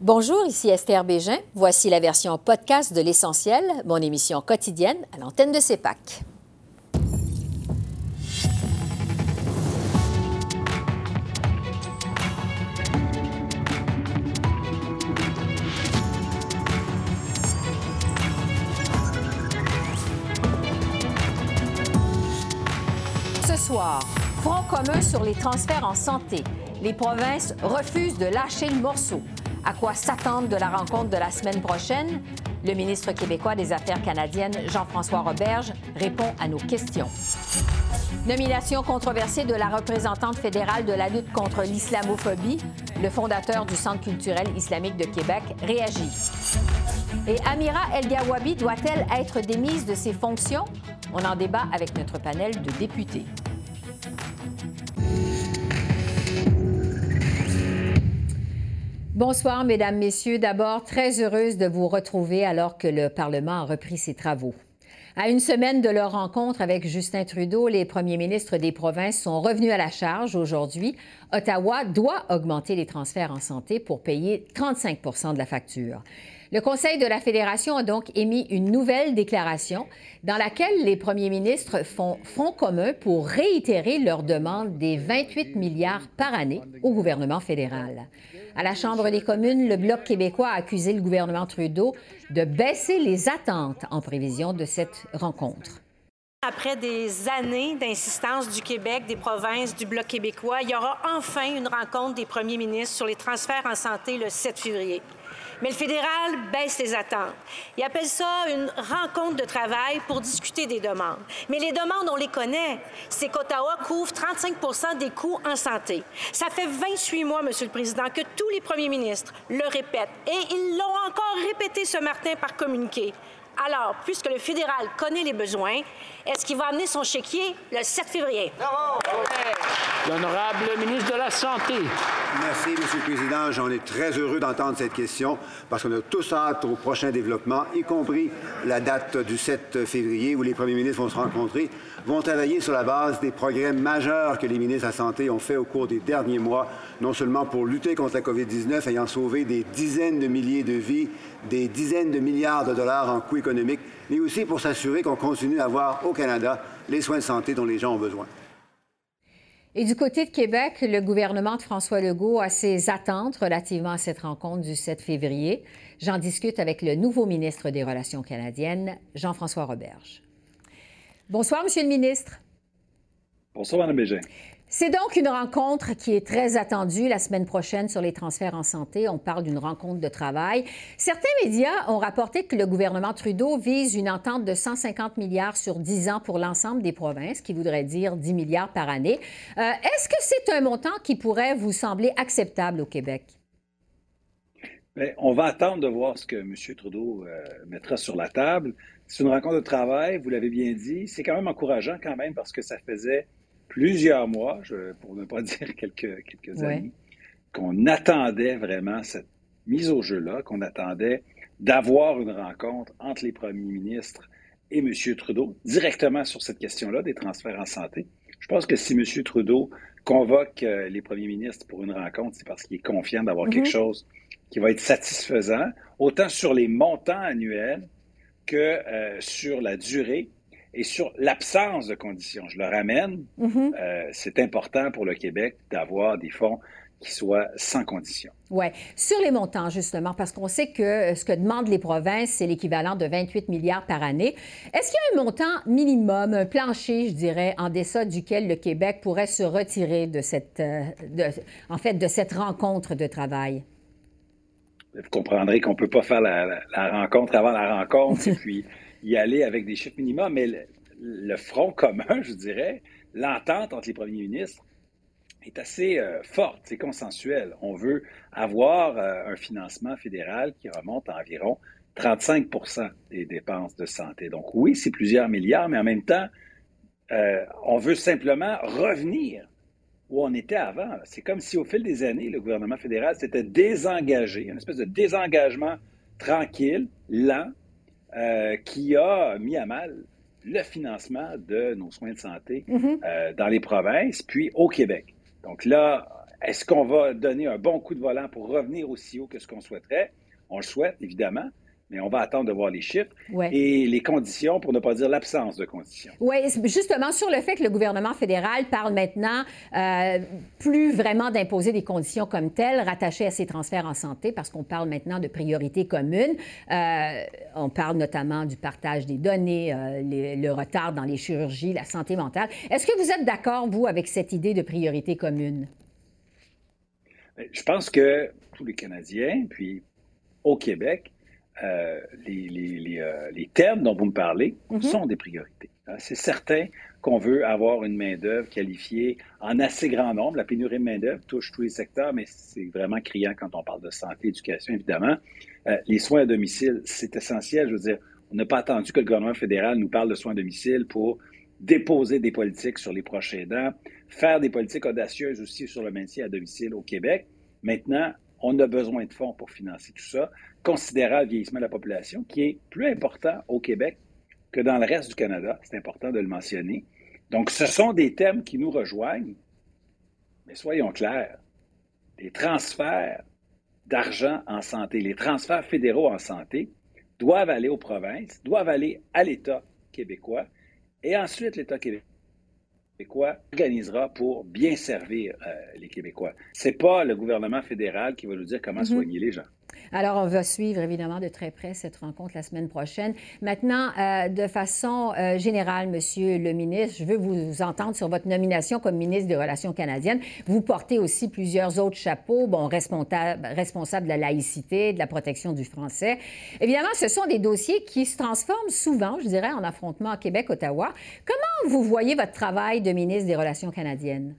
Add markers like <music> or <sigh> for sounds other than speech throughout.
Bonjour, ici Esther Bégin. Voici la version podcast de L'Essentiel, mon émission quotidienne à l'antenne de CEPAC. Ce soir, front commun sur les transferts en santé. Les provinces refusent de lâcher le morceau. À quoi s'attendre de la rencontre de la semaine prochaine? Le ministre québécois des Affaires canadiennes, Jean-François Roberge, répond à nos questions. Nomination controversée de la représentante fédérale de la lutte contre l'islamophobie, le fondateur du Centre culturel islamique de Québec réagit. Et Amira El Gawabi doit-elle être démise de ses fonctions? On en débat avec notre panel de députés. Bonsoir, Mesdames, Messieurs. D'abord, très heureuse de vous retrouver alors que le Parlement a repris ses travaux. À une semaine de leur rencontre avec Justin Trudeau, les premiers ministres des provinces sont revenus à la charge aujourd'hui. Ottawa doit augmenter les transferts en santé pour payer 35% de la facture. Le Conseil de la Fédération a donc émis une nouvelle déclaration dans laquelle les premiers ministres font front commun pour réitérer leur demande des 28 milliards par année au gouvernement fédéral. À la Chambre des communes, le Bloc québécois a accusé le gouvernement Trudeau de baisser les attentes en prévision de cette rencontre. Après des années d'insistance du Québec, des provinces, du Bloc québécois, il y aura enfin une rencontre des premiers ministres sur les transferts en santé le 7 février. Mais le fédéral baisse les attentes. Il appelle ça une rencontre de travail pour discuter des demandes. Mais les demandes, on les connaît. C'est qu'Ottawa couvre 35% des coûts en santé. Ça fait 28 mois, Monsieur le Président, que tous les premiers ministres le répètent. Et ils l'ont encore répété ce matin par communiqué. Alors, puisque le fédéral connaît les besoins, est-ce qu'il va amener son chéquier le 7 février? L'honorable ministre de la Santé. Merci, Monsieur le Président. J'en ai très heureux d'entendre cette question parce qu'on a tous hâte au prochain développement, y compris la date du 7 février où les premiers ministres vont se rencontrer, vont travailler sur la base des progrès majeurs que les ministres de la Santé ont fait au cours des derniers mois, non seulement pour lutter contre la COVID-19, ayant sauvé des dizaines de milliers de vies, des dizaines de milliards de dollars en coûts économiques, mais aussi pour s'assurer qu'on continue à avoir au Canada les soins de santé dont les gens ont besoin. Et du côté de Québec, le gouvernement de François Legault a ses attentes relativement à cette rencontre du 7 février. J'en discute avec le nouveau ministre des Relations canadiennes, Jean-François Roberge. Bonsoir, Monsieur le ministre. Bonsoir, Mme Bégin. C'est donc une rencontre qui est très attendue la semaine prochaine sur les transferts en santé. On parle d'une rencontre de travail. Certains médias ont rapporté que le gouvernement Trudeau vise une entente de 150 milliards sur 10 ans pour l'ensemble des provinces, qui voudrait dire 10 milliards par année. Euh, Est-ce que c'est un montant qui pourrait vous sembler acceptable au Québec? Bien, on va attendre de voir ce que M. Trudeau euh, mettra sur la table. C'est une rencontre de travail, vous l'avez bien dit. C'est quand même encourageant quand même parce que ça faisait plusieurs mois, je, pour ne pas <laughs> dire quelques, quelques années, qu'on attendait vraiment cette mise au jeu-là, qu'on attendait d'avoir une rencontre entre les premiers ministres et M. Trudeau directement sur cette question-là des transferts en santé. Je pense que si M. Trudeau convoque euh, les premiers ministres pour une rencontre, c'est parce qu'il est confiant d'avoir Mhm. quelque chose qui va être satisfaisant, autant sur les montants annuels que euh, sur la durée et sur l'absence de conditions. Je le ramène, Mhm. euh, c'est important pour le Québec d'avoir des fonds qui soient sans conditions. Oui. Sur les montants, justement, parce qu'on sait que euh, ce que demandent les provinces, c'est l'équivalent de 28 milliards par année. Est-ce qu'il y a un montant minimum, un plancher, je dirais, en deçà duquel le Québec pourrait se retirer de cette, euh, de- en fait, de cette rencontre de travail? Vous comprendrez qu'on ne peut pas faire la, la- la rencontre avant la rencontre <laughs> et puis y aller avec des chiffres minimums, mais le, le front commun, <laughs> je dirais, l'entente entre les premiers ministres est assez euh, forte, c'est consensuel. On veut avoir euh, un financement fédéral qui remonte à environ 35% des dépenses de santé. Donc oui, c'est plusieurs milliards, mais en même temps, euh, on veut simplement revenir où on était avant. C'est comme si au fil des années, le gouvernement fédéral s'était désengagé, une espèce de désengagement tranquille, lent, euh, qui a mis à mal le financement de nos soins de santé Mhm. euh, dans les provinces, puis au Québec. Donc là, Est-ce qu'on va donner un bon coup de volant pour revenir aussi haut que ce qu'on souhaiterait? On le souhaite, évidemment mais on va attendre de voir les chiffres et les conditions, pour ne pas dire l'absence de conditions. Oui, justement sur le fait que le gouvernement fédéral parle maintenant euh, plus vraiment d'imposer des conditions comme telles rattachées à ces transferts en santé, parce qu'on parle maintenant de priorités communes. Euh, on parle notamment du partage des données, euh, le retard dans les chirurgies, la santé mentale. Est-ce que vous êtes d'accord, vous, avec cette idée de priorité commune? Je pense que tous les Canadiens, puis au Québec, euh, les, euh, les, thèmes dont vous me parlez mhm. sont des priorités. Hein. C'est certain qu'on veut avoir une main-d'œuvre qualifiée en assez grand nombre. La pénurie de main-d'œuvre touche tous les secteurs, mais c'est vraiment criant quand on parle de santé, éducation, évidemment. Euh, les soins à domicile, c'est essentiel. Je veux dire, on n'a pas attendu que le gouvernement fédéral nous parle de soins à domicile pour déposer des politiques sur les prochains dents, faire des politiques audacieuses aussi sur le maintien à domicile au Québec. Maintenant, on a besoin de fonds pour financer tout ça considérable vieillissement de la population qui est plus important au Québec que dans le reste du Canada. C'est important de le mentionner. Donc, ce sont des thèmes qui nous rejoignent, mais soyons clairs, les transferts d'argent en santé, les transferts fédéraux en santé doivent aller aux provinces, doivent aller à l'État québécois, et ensuite l'État québécois organisera pour bien servir euh, les Québécois. Ce n'est pas le gouvernement fédéral qui va nous dire comment mm-hmm. soigner les gens. Alors, on va suivre évidemment de très près cette rencontre la semaine prochaine. Maintenant, euh, de façon euh, générale, Monsieur le ministre, je veux vous entendre sur votre nomination comme ministre des Relations canadiennes. Vous portez aussi plusieurs autres chapeaux, bon, responsable, de la laïcité, de la protection du français. Évidemment, ce sont des dossiers qui se transforment souvent, je dirais, en affrontement à Québec-Ottawa. Comment vous voyez votre travail de ministre des Relations canadiennes?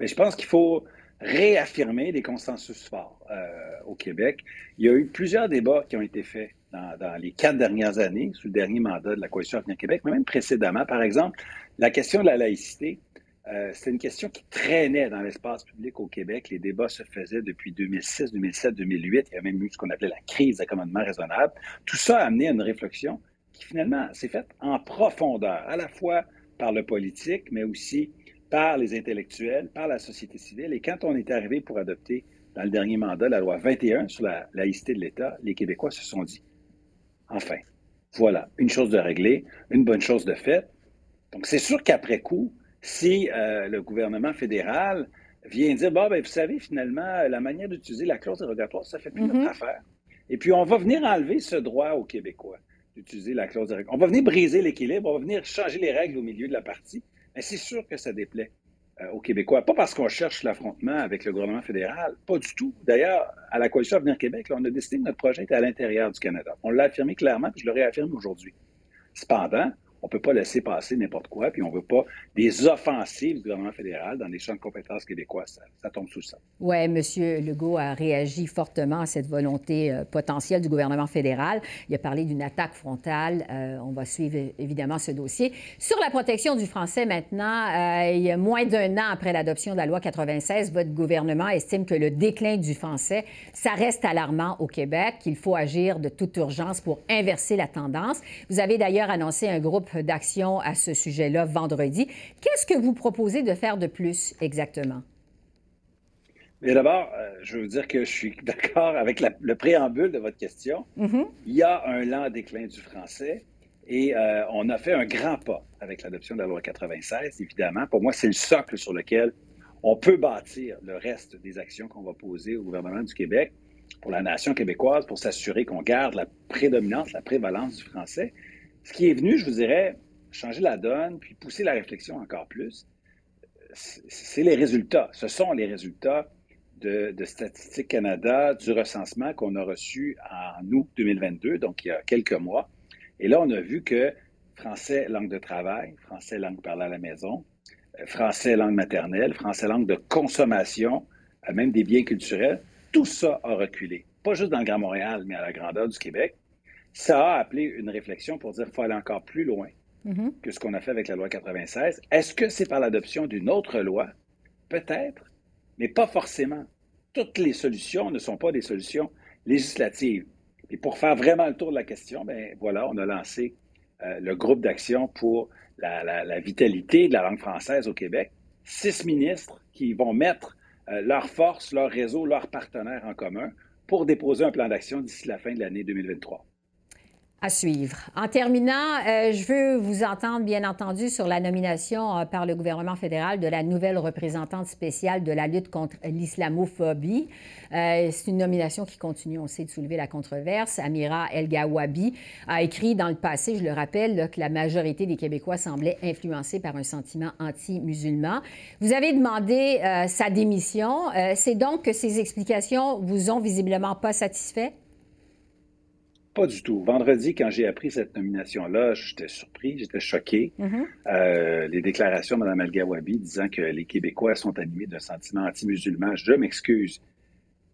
Je pense qu'il faut réaffirmer des consensus forts euh, au Québec. Il y a eu plusieurs débats qui ont été faits dans, les quatre dernières années, sous le dernier mandat de la Coalition Avenir Québec, mais même précédemment. Par exemple, la question de la laïcité, euh, c'est une question qui traînait dans l'espace public au Québec. Les débats se faisaient depuis 2006, 2007, 2008. Il y a même eu ce qu'on appelait la crise d'accommodement raisonnable. Tout ça a amené à une réflexion qui finalement s'est faite en profondeur, à la fois par le politique, mais aussi par les intellectuels, par la société civile. Et quand on est arrivé pour adopter dans le dernier mandat la loi 21 sur la laïcité de l'État, les Québécois se sont dit, enfin, voilà, une chose de réglée, une bonne chose de faite. Donc c'est sûr qu'après coup, si euh, le gouvernement fédéral vient dire, bon, ben, vous savez, finalement, la manière d'utiliser la clause dérogatoire, ça fait plus notre mm-hmm. affaire. Et puis, on va venir enlever ce droit aux Québécois d'utiliser la clause dérogatoire. On va venir briser l'équilibre, on va venir changer les règles au milieu de la partie. C'est sûr que ça déplaît euh, aux Québécois. Pas parce qu'on cherche l'affrontement avec le gouvernement fédéral, pas du tout. D'ailleurs, à la Coalition Avenir Québec, on a décidé que notre projet était à l'intérieur du Canada. On l'a affirmé clairement, puis je le réaffirme aujourd'hui. Cependant, on ne peut pas laisser passer n'importe quoi, puis on ne veut pas des offensives du gouvernement fédéral dans les champs de compétences québécois. Ça, tombe sous ça. Oui, M. Legault a réagi fortement à cette volonté euh, potentielle du gouvernement fédéral. Il a parlé d'une attaque frontale. Euh, on va suivre évidemment ce dossier. Sur la protection du français maintenant, euh, il y a moins d'un an après l'adoption de la loi 96, votre gouvernement estime que le déclin du français, ça reste alarmant au Québec, qu'il faut agir de toute urgence pour inverser la tendance. Vous avez d'ailleurs annoncé un groupe d'action à ce sujet-là vendredi. Qu'est-ce que vous proposez de faire de plus exactement? Mais d'abord, euh, je veux dire que je suis <laughs> d'accord avec le préambule de votre question. Mm-hmm. Il y a un lent déclin du français et euh, on a fait un grand pas avec l'adoption de la loi 96, évidemment. Pour moi, c'est le socle sur lequel on peut bâtir le reste des actions qu'on va poser au gouvernement du Québec pour la nation québécoise, pour s'assurer qu'on garde la prédominance, la prévalence du français. Ce qui est venu, je vous dirais, changer la donne, puis pousser la réflexion encore plus, c'est les résultats. Ce sont les résultats de, Statistique Canada, du recensement qu'on a reçu en août 2022, donc il y a quelques mois. Et là, on a vu que français langue de travail, français langue parlée à la maison, français langue maternelle, français langue de consommation, euh, même des biens culturels, tout ça a reculé. Pas juste dans le Grand Montréal, mais à la grandeur du Québec ça a appelé une réflexion pour dire qu'il faut aller encore plus loin mm-hmm. que ce qu'on a fait avec la loi 96. Est-ce que c'est par l'adoption d'une autre loi? Peut-être, mais pas forcément. Toutes les solutions ne sont pas des solutions législatives. Et pour faire vraiment le tour de la question, ben voilà, on a lancé euh, le groupe d'action pour la, vitalité de la langue française au Québec. six ministres qui vont mettre leurs forces, leurs réseaux, leurs partenaires en commun pour déposer un plan d'action d'ici la fin de l'année 2023. À suivre. En terminant, euh, je veux vous entendre, bien entendu, sur la nomination euh, par le gouvernement fédéral de la nouvelle représentante spéciale de la lutte contre l'islamophobie. Euh, c'est une nomination qui continue, on sait, de soulever la controverse. Amira El Gawabi a écrit dans le passé, je le rappelle, que la majorité des Québécois semblait influencés par un sentiment anti-musulman. Vous avez demandé sa démission. c'est donc que ces explications vous ont visiblement pas satisfait? Pas du tout. Vendredi, quand j'ai appris cette nomination-là, j'étais surpris, j'étais choqué. Mm-hmm. Euh, les déclarations de Mme El-Gawabi disant que les Québécois sont animés d'un sentiment anti-musulman, je m'excuse,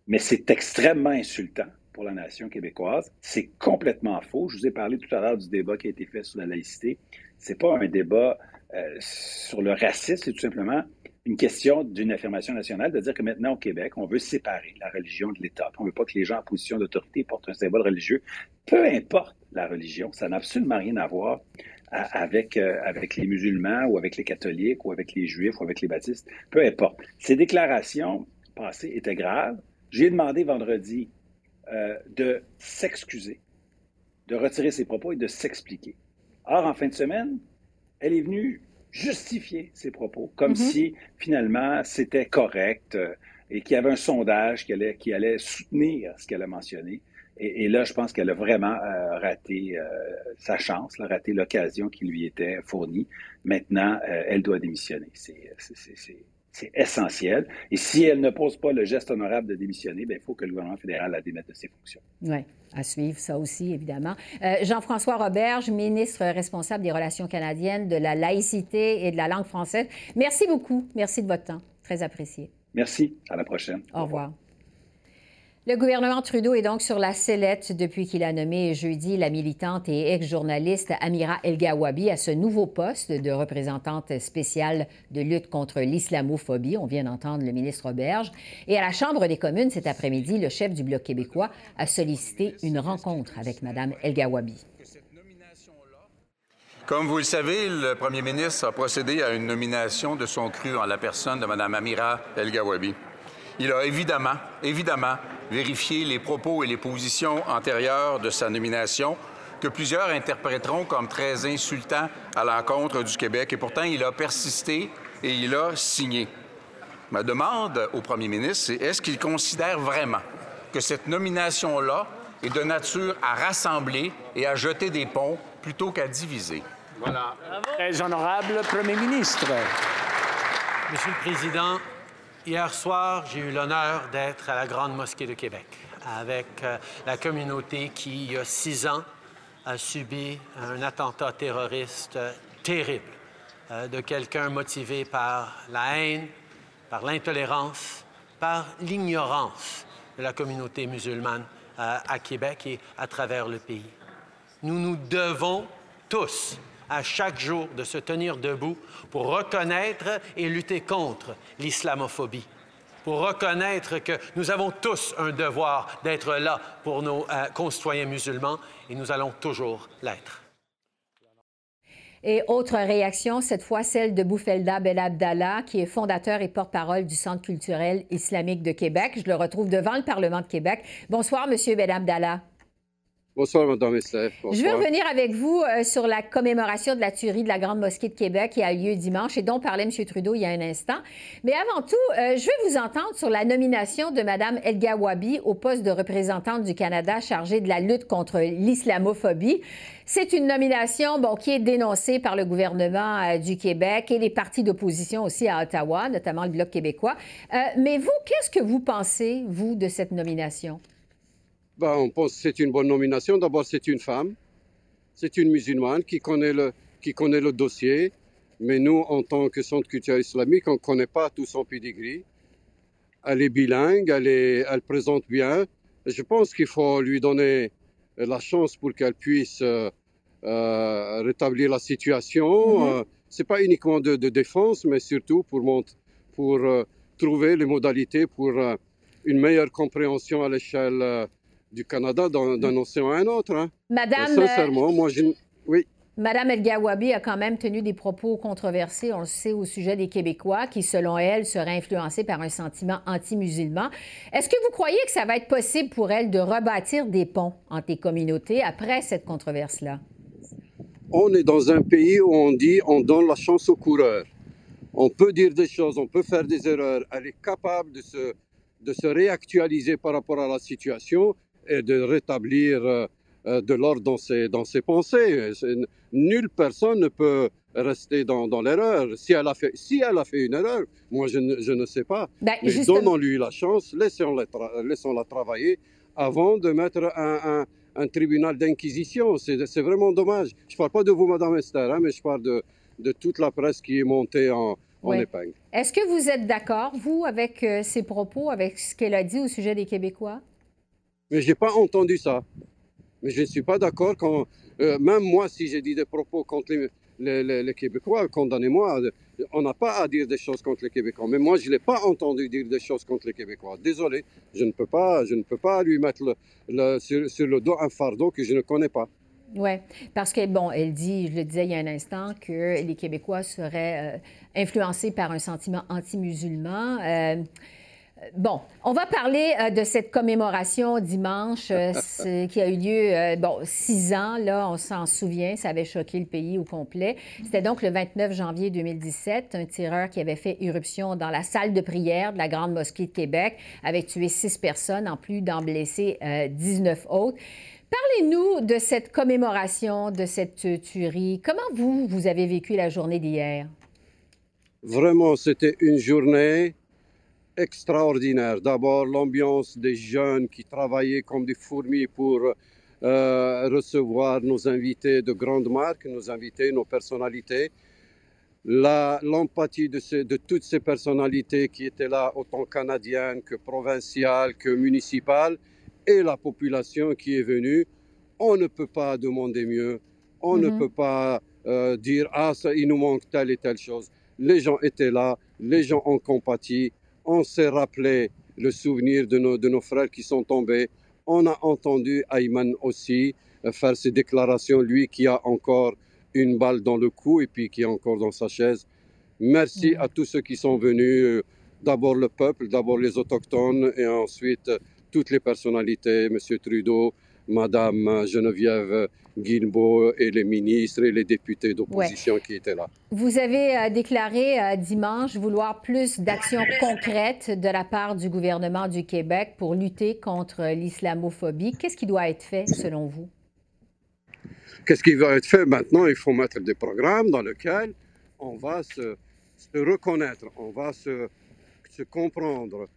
mais c'est extrêmement insultant pour la nation québécoise. C'est complètement faux. Je vous ai parlé tout à l'heure du débat qui a été fait sur la laïcité. C'est pas un débat euh, sur le racisme, c'est tout simplement une question d'une affirmation nationale, de dire que maintenant au Québec, on veut séparer la religion de l'État. On ne veut pas que les gens en position d'autorité portent un symbole religieux. Peu importe la religion, ça n'a absolument rien à voir avec, euh, avec les musulmans ou avec les catholiques ou avec les juifs ou avec les baptistes. Peu importe. Ces déclarations passées étaient graves. J'ai demandé vendredi euh, de s'excuser, de retirer ses propos et de s'expliquer. Or, en fin de semaine, elle est venue justifier ses propos, comme mm-hmm. si finalement c'était correct euh, et qu'il y avait un sondage qui allait, qui allait soutenir ce qu'elle a mentionné. Et, là, je pense qu'elle a vraiment euh, raté euh, sa chance, a raté l'occasion qui lui était fournie. Maintenant, elle doit démissionner. C'est c'est essentiel. Et si elle ne pose pas le geste honorable de démissionner, ben, il faut que le gouvernement fédéral la démette de ses fonctions. Oui, à suivre, ça aussi, évidemment. Euh, Jean-François Roberge, ministre responsable des Relations canadiennes, de la laïcité et de la langue française. Merci beaucoup. Merci de votre temps. Très apprécié. Merci. À la prochaine. Au revoir. Le gouvernement Trudeau est donc sur la sellette depuis qu'il a nommé jeudi la militante et ex-journaliste Amira El-Gawabi à ce nouveau poste de représentante spéciale de lutte contre l'islamophobie. On vient d'entendre le ministre Auberge. Et à la Chambre des communes cet après-midi, le chef du Bloc québécois a sollicité une rencontre avec Mme El-Gawabi. Comme vous le savez, le premier ministre a procédé à une nomination de son cru en la personne de Mme Amira El-Gawabi. Il a évidemment, évidemment, vérifié les propos et les positions antérieures de sa nomination que plusieurs interpréteront comme très insultants à l'encontre du Québec. Et pourtant, il a persisté et il a signé. Ma demande au premier ministre, c'est est-ce qu'il considère vraiment que cette nomination-là est de nature à rassembler et à jeter des ponts plutôt qu'à diviser? Voilà. Très honorable Premier ministre. Monsieur le Président, Hier soir, j'ai eu l'honneur d'être à la Grande Mosquée de Québec avec euh, la communauté qui, il y a six ans, a subi un attentat terroriste euh, terrible euh, de quelqu'un motivé par la haine, par l'intolérance, par l'ignorance de la communauté musulmane à Québec et à travers le pays. Nous nous devons tous à chaque jour de se tenir debout pour reconnaître et lutter contre l'islamophobie, pour reconnaître que nous avons tous un devoir d'être là pour nos euh, concitoyens musulmans et nous allons toujours l'être. Et autre réaction, cette fois celle de Boufelda Ben Abdallah, qui est fondateur et porte-parole du Centre culturel islamique de Québec. Je le retrouve devant le Parlement de Québec. Bonsoir, Monsieur Ben Abdallah. Bonsoir. Je vais revenir avec vous euh, sur la commémoration de la tuerie de la Grande Mosquée de Québec qui a eu lieu dimanche et dont parlait M. Trudeau il y a un instant. Mais avant tout, euh, je vais vous entendre sur la nomination de Mme El Gawabi au poste de représentante du Canada chargée de la lutte contre l'islamophobie. C'est une nomination bon, qui est dénoncée par le gouvernement euh, du Québec et les partis d'opposition aussi à Ottawa, notamment le Bloc québécois. mais vous, qu'est-ce que vous pensez, vous, de cette nomination? Ben, on pense que c'est une bonne nomination. D'abord, c'est une femme, c'est une musulmane qui connaît, le, qui connaît le dossier. Mais nous, en tant que centre culturel islamique, on ne connaît pas tout son pedigree. Elle est bilingue, elle, est, elle présente bien. Je pense qu'il faut lui donner la chance pour qu'elle puisse euh, euh, rétablir la situation. Mm-hmm. Euh, c'est pas uniquement de, de, défense, mais surtout pour, pour trouver les modalités pour une meilleure compréhension à l'échelle du Canada d'un océan à un autre. Hein. Madame. sincèrement, moi, je... oui. Madame El Gawabi a quand même tenu des propos controversés, on le sait, au sujet des Québécois qui, selon elle, seraient influencés par un sentiment anti-musulman. Est-ce que vous croyez que ça va être possible pour elle de rebâtir des ponts entre les communautés après cette controverse-là? On est dans un pays où on dit on donne la chance aux coureurs. On peut dire des choses, on peut faire des erreurs. Elle est capable de se, de se réactualiser par rapport à la situation et de rétablir euh, euh, de l'ordre dans ses, dans ses pensées. Nulle personne ne peut rester dans, dans l'erreur. Si, elle a fait, si elle a fait une erreur, moi je ne, je ne sais pas. Ben, Mais justement- donnons-lui la chance, laissons-la, tra- laissons-la travailler avant de mettre un, un- un tribunal d'inquisition. C'est, c'est vraiment dommage. Je ne parle pas de vous, Madame Esther, hein, mais je parle de, de toute la presse qui est montée en, en Ouais. épingle. Est-ce que vous êtes d'accord, vous, avec euh, ses propos, avec ce qu'elle a dit au sujet des Québécois? Mais j'ai pas entendu ça. Mais je ne suis pas d'accord quand, euh, même moi, si j'ai dit des propos contre les, Québécois, condamnez-moi. On n'a pas à dire des choses contre les Québécois. Mais moi, je ne l'ai pas entendu dire des choses contre les Québécois. Désolé, je ne peux pas, je ne peux pas lui mettre le- sur le dos un fardeau que je ne connais pas. Oui, parce que, bon, elle dit, je le disais il y a un instant, que les Québécois seraient euh, influencés par un sentiment anti-musulman. Euh, Bon, on va parler euh, de cette commémoration dimanche euh, <laughs> qui a eu lieu, euh, bon, six ans, là, on s'en souvient, ça avait choqué le pays au complet. C'était donc le 29 janvier 2017, un tireur qui avait fait irruption dans la salle de prière de la Grande Mosquée de Québec avait tué six personnes, en plus d'en blesser euh, 19 autres. Parlez-nous de cette commémoration, de cette tuerie. Comment vous, vous avez vécu la journée d'hier? Vraiment, c'était une journée extraordinaire. D'abord, l'ambiance des jeunes qui travaillaient comme des fourmis pour euh, recevoir nos invités de grandes marques, nos invités, nos personnalités. La- L'empathie de, ces- de toutes ces personnalités qui étaient là, autant canadiennes que provinciales, que municipales, et la population qui est venue. On ne peut pas demander mieux. On ne Mhm. peut pas euh, dire, ah, ça, il nous manque telle et telle chose. Les gens étaient là, les gens ont compati. On s'est rappelé le souvenir de nos, de nos frères qui sont tombés. On a entendu Ayman aussi euh, faire ses déclarations, lui qui a encore une balle dans le cou et puis qui est encore dans sa chaise. Merci Mhm. à tous ceux qui sont venus. euh, D'abord le peuple, d'abord les autochtones et ensuite euh, toutes les personnalités, Monsieur Trudeau, Madame Geneviève Guilbeault et les ministres et les députés d'opposition qui étaient là. Vous avez euh, déclaré euh, dimanche vouloir plus d'actions concrètes de la part du gouvernement du Québec pour lutter contre l'islamophobie. Qu'est-ce qui doit être fait selon vous? Qu'est-ce qui va être fait? Maintenant Il faut mettre des programmes dans lesquels on va se, se reconnaître, on va se, se comprendre.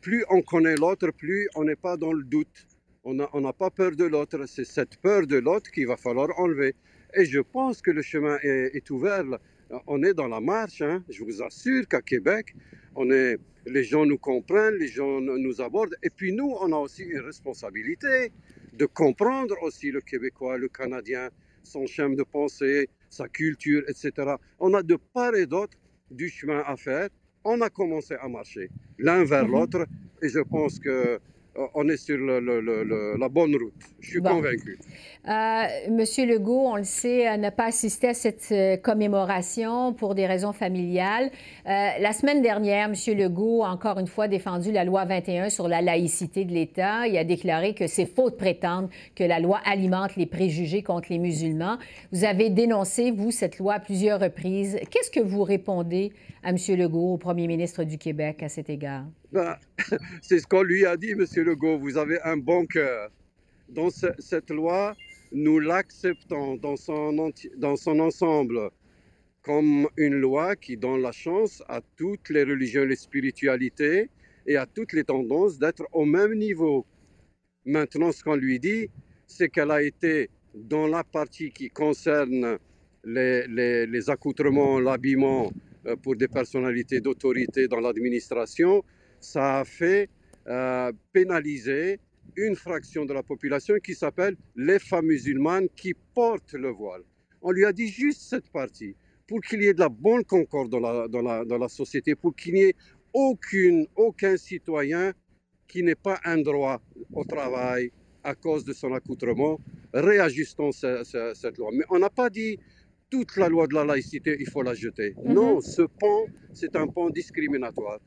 Plus on connaît l'autre, plus on n'est pas dans le doute. On n'a on pas peur de l'autre. C'est cette peur de l'autre qu'il va falloir enlever. Et je pense que le chemin est, est ouvert. On est dans la marche. hein. Je vous assure qu'à Québec, on est, les gens nous comprennent, les gens nous abordent. Et puis nous, on a aussi une responsabilité de comprendre aussi le Québécois, le Canadien, son chemin de pensée, sa culture, etc. On a de part et d'autre du chemin à faire. On a commencé à marcher l'un vers Mhm. l'autre et je pense que on est sur le- le- le- le- la bonne route. Je suis Bon. convaincu. Euh, Monsieur Legault, on le sait, euh, n'a pas assisté à cette euh, commémoration pour des raisons familiales. Euh, la semaine dernière, Monsieur Legault a encore une fois défendu la loi 21 sur la laïcité de l'État. Il a déclaré que c'est faux de prétendre que la loi alimente les préjugés contre les musulmans. Vous avez dénoncé, vous, cette loi à plusieurs reprises. Qu'est-ce que vous répondez à Monsieur Legault, au premier ministre du Québec, à cet égard? Ben, <laughs> c'est ce qu'on lui a dit, Monsieur Legault. Vous avez un bon cœur. Dans ce- cette loi, nous l'acceptons dans son, dans son ensemble comme une loi qui donne la chance à toutes les religions, les spiritualités et à toutes les tendances d'être au même niveau. Maintenant, ce qu'on lui dit, c'est qu'elle a été dans la partie qui concerne les, les- les accoutrements, l'habillement euh, pour des personnalités d'autorité dans l'administration, ça a fait euh, pénaliser une fraction de la population qui s'appelle les femmes musulmanes qui portent le voile. On lui a dit juste cette partie pour qu'il y ait de la bonne concorde dans la, dans la, dans la société, pour qu'il n'y ait aucune, aucun citoyen qui n'ait pas un droit au travail à cause de son accoutrement, réajustons cette loi. Mais on n'a pas dit toute la loi de la laïcité, il faut la jeter. Mhm. Non, ce pont, c'est un pont discriminatoire.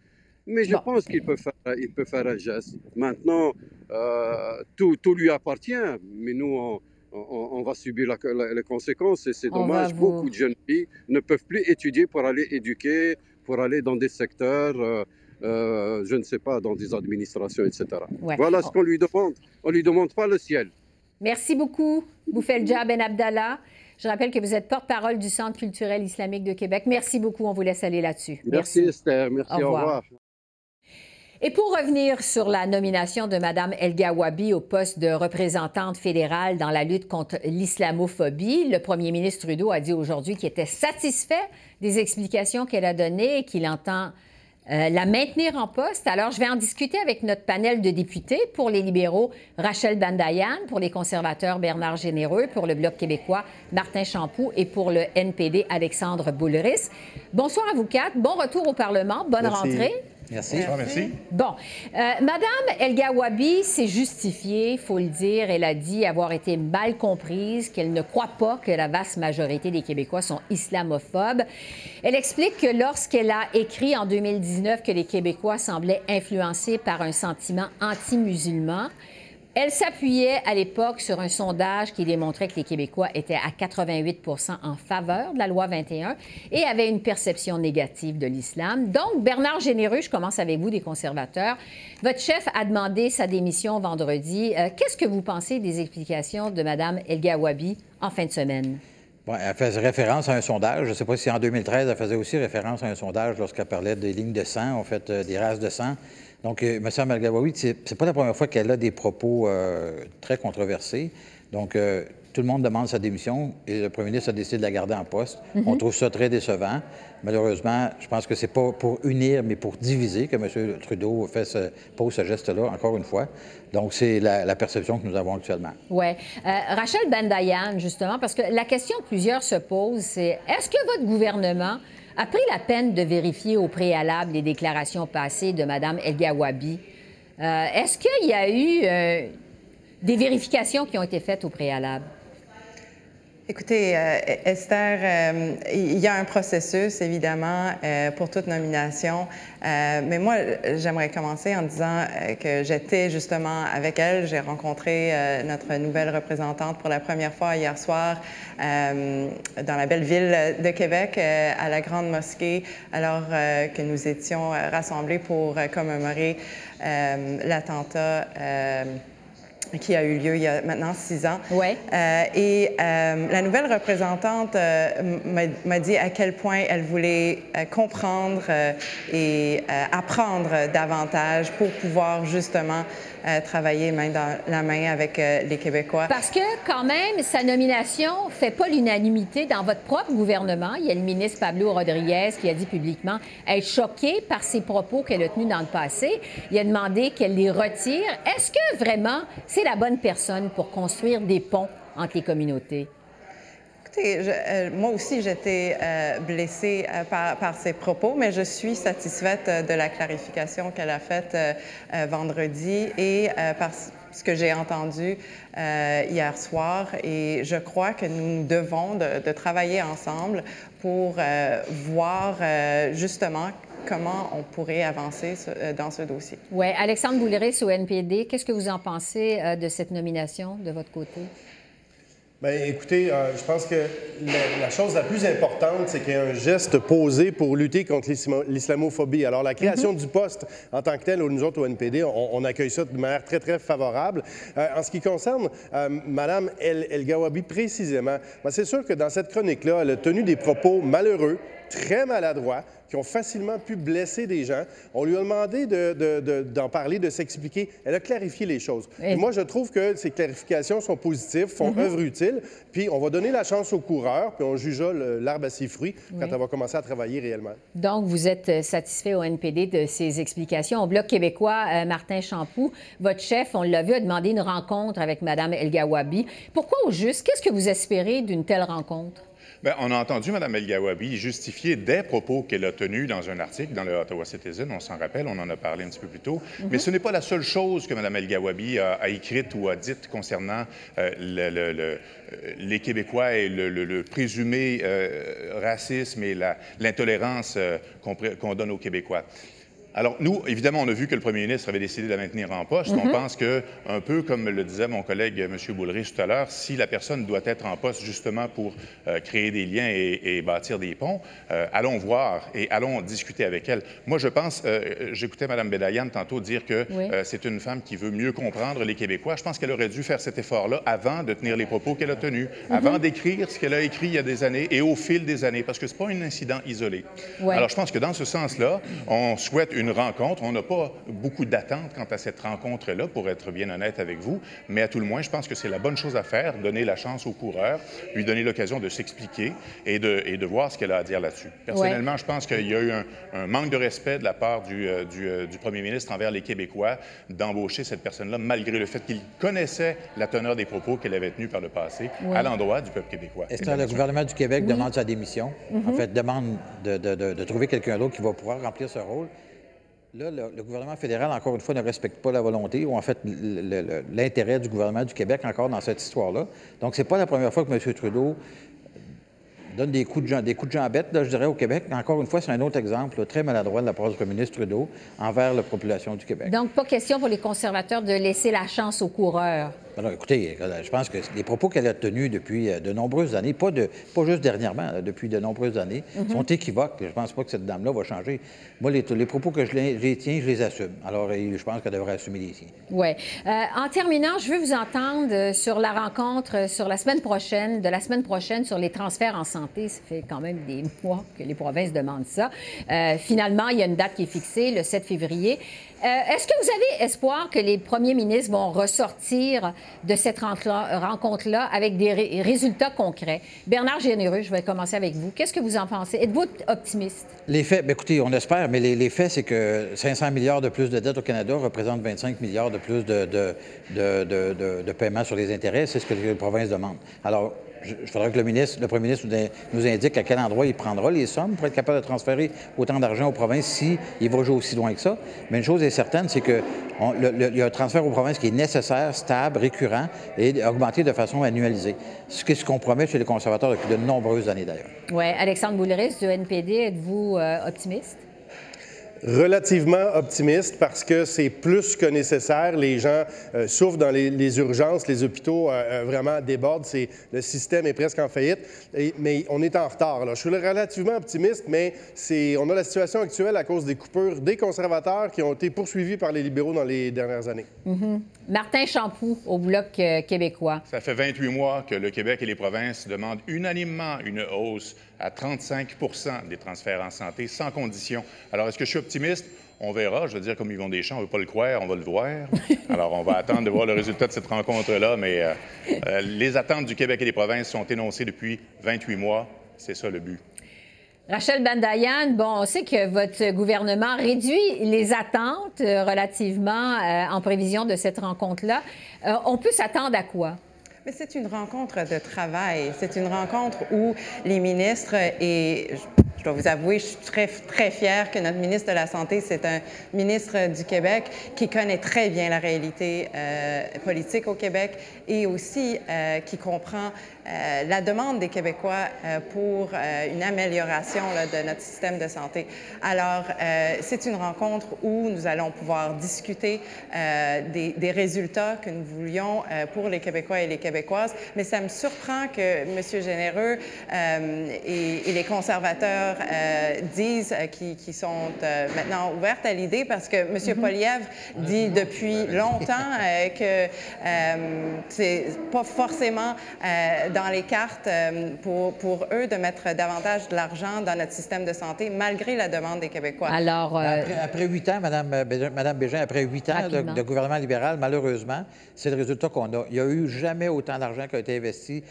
Mais je pense qu'il peut, faire, il peut faire un geste. Maintenant, euh, tout, tout, lui appartient, mais nous, on, on, va subir les conséquences et c'est dommage. Beaucoup de jeunes filles ne peuvent plus étudier pour aller éduquer, pour aller dans des secteurs, euh, euh, je ne sais pas, dans des administrations, etc. Voilà ce qu'on lui demande. On ne lui demande pas le ciel. Merci beaucoup, Boufelja Ben Abdallah. Je rappelle que vous êtes porte-parole du Centre culturel islamique de Québec. Merci beaucoup. On vous laisse aller là-dessus. Merci, Esther. Merci. Au revoir. Et pour revenir sur la nomination de Mme El Gawabi au poste de représentante fédérale dans la lutte contre l'islamophobie, le premier ministre Trudeau a dit aujourd'hui qu'il était satisfait des explications qu'elle a données et qu'il entend euh, la maintenir en poste. Alors, je vais en discuter avec notre panel de députés. Pour les libéraux, Rachel Bandayan, pour les conservateurs, Bernard Généreux, pour le Bloc québécois, Martin Champoux et pour le NPD, Alexandre Bouleris. Bonsoir à vous quatre. Bon retour au Parlement. Bonne rentrée. Merci. Merci. Bon, euh, Madame El Gawabi s'est justifiée, il faut le dire. Elle a dit avoir été mal comprise, qu'elle ne croit pas que la vaste majorité des Québécois sont islamophobes. Elle explique que lorsqu'elle a écrit en 2019 que les Québécois semblaient influencés par un sentiment anti-musulman, elle s'appuyait à l'époque sur un sondage qui démontrait que les Québécois étaient à 88% en faveur de la loi 21 et avaient une perception négative de l'islam. Donc, Bernard Généreux, je commence avec vous, des conservateurs. Votre chef a demandé sa démission vendredi. Euh, qu'est-ce que vous pensez des explications de Mme El Gawabi en fin de semaine? Elle faisait référence à un sondage. Je ne sais pas si en 2013, elle faisait aussi référence à un sondage lorsqu'elle parlait des lignes de sang, en fait, euh, des races de sang. Donc, euh, M. Malgawawi, ce n'est pas la première fois qu'elle a des propos euh, très controversés. Donc, euh, tout le monde demande sa démission et le premier ministre a décidé de la garder en poste. Mm-hmm. On trouve ça très décevant. Malheureusement, je pense que c'est pas pour unir, mais pour diviser que M. Trudeau fait ce, pose ce geste-là, encore une fois. Donc, c'est la, perception que nous avons actuellement. Oui. Rachel Bendayan, justement, parce que la question que plusieurs se posent, c'est est-ce que votre gouvernement a pris la peine de vérifier au préalable les déclarations passées de Mme El Gawabi. Euh, est-ce qu'il y a eu euh, des vérifications qui ont été faites au préalable? Écoutez, euh, Esther, euh, il y a un processus, évidemment, euh, pour toute nomination. mais moi, j'aimerais commencer en disant que j'étais justement avec elle. J'ai rencontré notre nouvelle représentante pour la première fois hier soir dans la belle ville de Québec, à la Grande Mosquée, alors que nous étions rassemblés pour commémorer l'attentat qui a eu lieu il y a maintenant six ans. Ouais. Euh, et euh, la nouvelle représentante euh, m'a dit à quel point elle voulait comprendre et apprendre davantage pour pouvoir justement travailler main dans la main avec les Québécois. Parce que quand même, sa nomination fait pas l'unanimité dans votre propre gouvernement. Il y a le ministre Pablo Rodriguez qui a dit publiquement être choqué par ses propos qu'elle a tenus dans le passé. Il a demandé qu'elle les retire. Est-ce que vraiment c'est la bonne personne pour construire des ponts entre les communautés? Euh, moi aussi, j'étais euh, blessée euh, par, par, ses propos, mais je suis satisfaite de la clarification qu'elle a faite vendredi et par ce que j'ai entendu hier soir. Et je crois que nous devons de, travailler ensemble pour voir justement comment on pourrait avancer dans ce dossier. Oui. Alexandre Bouliris au NPD, qu'est-ce que vous en pensez de cette nomination de votre côté? Bien, écoutez, euh, je pense que la, chose la plus importante, c'est qu'il y a un geste posé pour lutter contre l'islamophobie. Alors, la création mhm. du poste en tant que tel, nous autres au NPD, on, accueille ça de manière très, très favorable. en ce qui concerne Mme El, El Gawabi précisément, ben, c'est sûr que dans cette chronique-là, elle a tenu des propos malheureux, très maladroits, qui ont facilement pu blesser des gens. On lui a demandé d'en parler, de s'expliquer. Elle a clarifié les choses. Et moi, je trouve que ces clarifications sont positives, font mm-hmm. œuvre utile. Puis on va donner la chance aux coureurs, puis on jugera l'arbre à ses fruits quand elle va commencer à travailler réellement. Donc, vous êtes euh, satisfait au NPD de ces explications. Au Bloc québécois, euh, Martin Champoux, votre chef, on l'a vu, a demandé une rencontre avec Mme El Gawabi. Pourquoi au juste? Qu'est-ce que vous espérez d'une telle rencontre? Bien, on a entendu Mme El Gawabi justifier des propos qu'elle a tenus dans un article dans le Ottawa Citizen, on s'en rappelle, on en a parlé un petit peu plus tôt. Mhm. Mais ce n'est pas la seule chose que Mme El Gawabi a, a écrite ou a dite concernant euh, le- le- le- euh, les Québécois et le, présumé euh, racisme et l'intolérance euh, qu'on donne aux Québécois. Alors, nous, évidemment, on a vu que le premier ministre avait décidé de la maintenir en poste. On Mhm. pense que, un peu comme le disait mon collègue euh, M. Boulrich tout à l'heure, si la personne doit être en poste justement pour euh, créer des liens et, et bâtir des ponts, euh, allons voir et allons discuter avec elle. Moi, je pense, euh, j'écoutais Mme Bedayan tantôt dire que Oui. c'est une femme qui veut mieux comprendre les Québécois. Je pense qu'elle aurait dû faire cet effort-là avant de tenir les propos qu'elle a tenus, avant d'écrire ce qu'elle a écrit il y a des années et au fil des années, parce que ce n'est pas un incident isolé. Ouais. Alors, je pense que dans ce sens-là, on souhaite une rencontre. On n'a pas beaucoup d'attentes quant à cette rencontre-là, pour être bien honnête avec vous, mais à tout le moins, je pense que c'est la bonne chose à faire, donner la chance au coureur, lui donner l'occasion de s'expliquer et de, et de voir ce qu'elle a à dire là-dessus. Personnellement, je pense qu'il y a eu un, un manque de respect de la part du, euh, du, euh, du premier ministre envers les Québécois d'embaucher cette personne-là, malgré le fait qu'il connaissait la teneur des propos qu'elle avait tenus par le passé à l'endroit du peuple québécois. Esther, le gouvernement du Québec Oui. demande sa démission? En Mhm. fait, demande de, de- de- de trouver quelqu'un d'autre qui va pouvoir remplir ce rôle. Le, gouvernement fédéral, encore une fois, ne respecte pas la volonté ou en fait l'intérêt du gouvernement du Québec encore dans cette histoire-là. Donc, c'est pas la première fois que M. Trudeau donne des coups de, là, je dirais, au Québec. Encore une fois, c'est un autre exemple très maladroit de la part du premier ministre Trudeau envers la population du Québec. Donc, pas question pour les conservateurs de laisser la chance aux coureurs. Alors, écoutez, euh, je pense que les propos qu'elle a tenus depuis euh, de nombreuses années, pas, de, pas juste dernièrement, depuis de nombreuses années, Mhm. sont équivoques. Je ne pense pas que cette dame-là va changer. Moi, les, les propos que je les, tiens, je les assume. Alors, euh, je pense qu'elle devrait assumer les siens. Oui. en terminant, je veux vous entendre euh, sur la rencontre euh, sur la semaine prochaine, de la semaine prochaine sur les transferts en santé. Ça fait quand même des <laughs> mois que les provinces demandent ça. Euh, finalement, il y a une date qui est fixée, le 7 février. Euh, Est-ce que vous avez espoir que les premiers ministres vont ressortir de cette rencontre-là rencontre-là avec des ré- résultats concrets? Bernard Généreux, je vais commencer avec vous. Qu'est-ce que vous en pensez? Êtes-vous optimiste? Les faits, bien, écoutez, on espère, mais les, faits, c'est que 500 milliards de plus de dettes au Canada représentent 25 milliards de plus de, de, paiements sur les intérêts. C'est ce que les provinces demandent. Alors, il faudra que le premier ministre nous, in- nous indique à quel endroit il prendra les sommes pour être capable de transférer autant d'argent aux provinces si va jouer aussi loin que ça. Mais une chose est certaine, c'est que on- le- le- il y a un transfert aux provinces qui est nécessaire, stable, récurrent et augmenté de façon annualisée. Ce qui- ce qu'on promet chez les conservateurs depuis de nombreuses années d'ailleurs. Oui. Alexandre Boulris du NPD, êtes-vous euh, optimiste? Relativement optimiste parce que c'est plus que nécessaire. Les gens euh, souffrent dans les, les urgences, les hôpitaux euh, euh, vraiment débordent. C'est, le système est presque en faillite, Et- mais on est en retard. là. Je suis relativement optimiste, mais c'est, on a la situation actuelle à cause des coupures des conservateurs qui ont été poursuivis par les libéraux dans les dernières années. Mhm. Martin Champoux au Bloc québécois. Ça fait 28 mois que le Québec et les provinces demandent unanimement une hausse à 35% des transferts en santé sans condition. Alors, est-ce que je suis optimiste? On verra. Je veux dire, comme Yvon Deschamps, on ne veut pas le croire, on va le voir. <laughs> Alors, on va attendre de voir le résultat de cette rencontre-là, mais euh, euh, les attentes du Québec et des provinces sont énoncées depuis 28 mois. C'est ça le but. Rachel Bandayan, bon, on sait que votre gouvernement réduit les attentes euh, relativement euh, en prévision de cette rencontre-là. On peut s'attendre à quoi? Mais c'est une rencontre de travail. C'est une rencontre où les ministres, et je- dois vous avouer, je suis très, très fière que notre ministre de la Santé, c'est un ministre du Québec qui connaît très bien la réalité euh, politique au Québec et aussi euh, qui comprend euh, la demande des Québécois pour une amélioration de notre système de santé. Alors, c'est une rencontre où nous allons pouvoir discuter des, résultats que nous voulions pour les Québécois et les Québécoises, mais ça me surprend que M. Généreux et, et les conservateurs euh, disent euh, qu'ils qu'ils sont euh, maintenant ouverts à l'idée parce que M. Polièvre dit depuis longtemps euh, que euh, c'est pas forcément euh, dans les cartes euh, pour, pour eux de mettre davantage de l'argent dans notre système de santé malgré la demande des Québécois. Alors, euh, Après, huit ans, Mme Bégin, Madame Bégin, après huit ans de, de gouvernement libéral, malheureusement, c'est le résultat qu'on a. Il n'y a eu jamais autant d'argent qui a été investi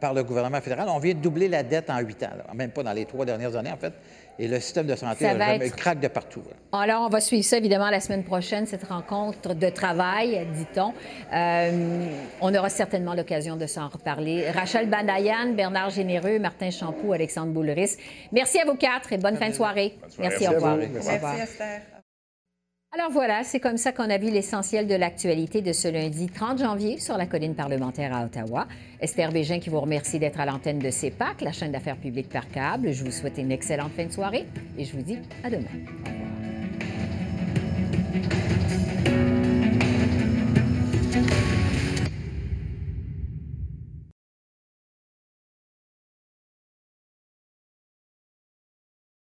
par le gouvernement fédéral. On vient de doubler la dette en huit ans, là. même pas dans les trois dernières années, en fait. Et le système de santé jamais- être- craque de partout. là. Alors, on va suivre ça évidemment la semaine prochaine, cette rencontre de travail, dit-on. Euh, on aura certainement l'occasion de s'en reparler. Rachel Banayan, Bernard Généreux, Martin Champoux, Alexandre Boulris. Merci à vous quatre et bonne fin de soirée. soirée. Merci, au Merci revoir. Merci. Esther. Alors voilà, c'est comme ça qu'on a vu l'essentiel de l'actualité de ce lundi 30 janvier sur la colline parlementaire à Ottawa. Esther Bégin qui vous remercie d'être à l'antenne de CEPAC, la chaîne d'affaires publiques par câble. Je vous souhaite une excellente fin de soirée et je vous dis à demain.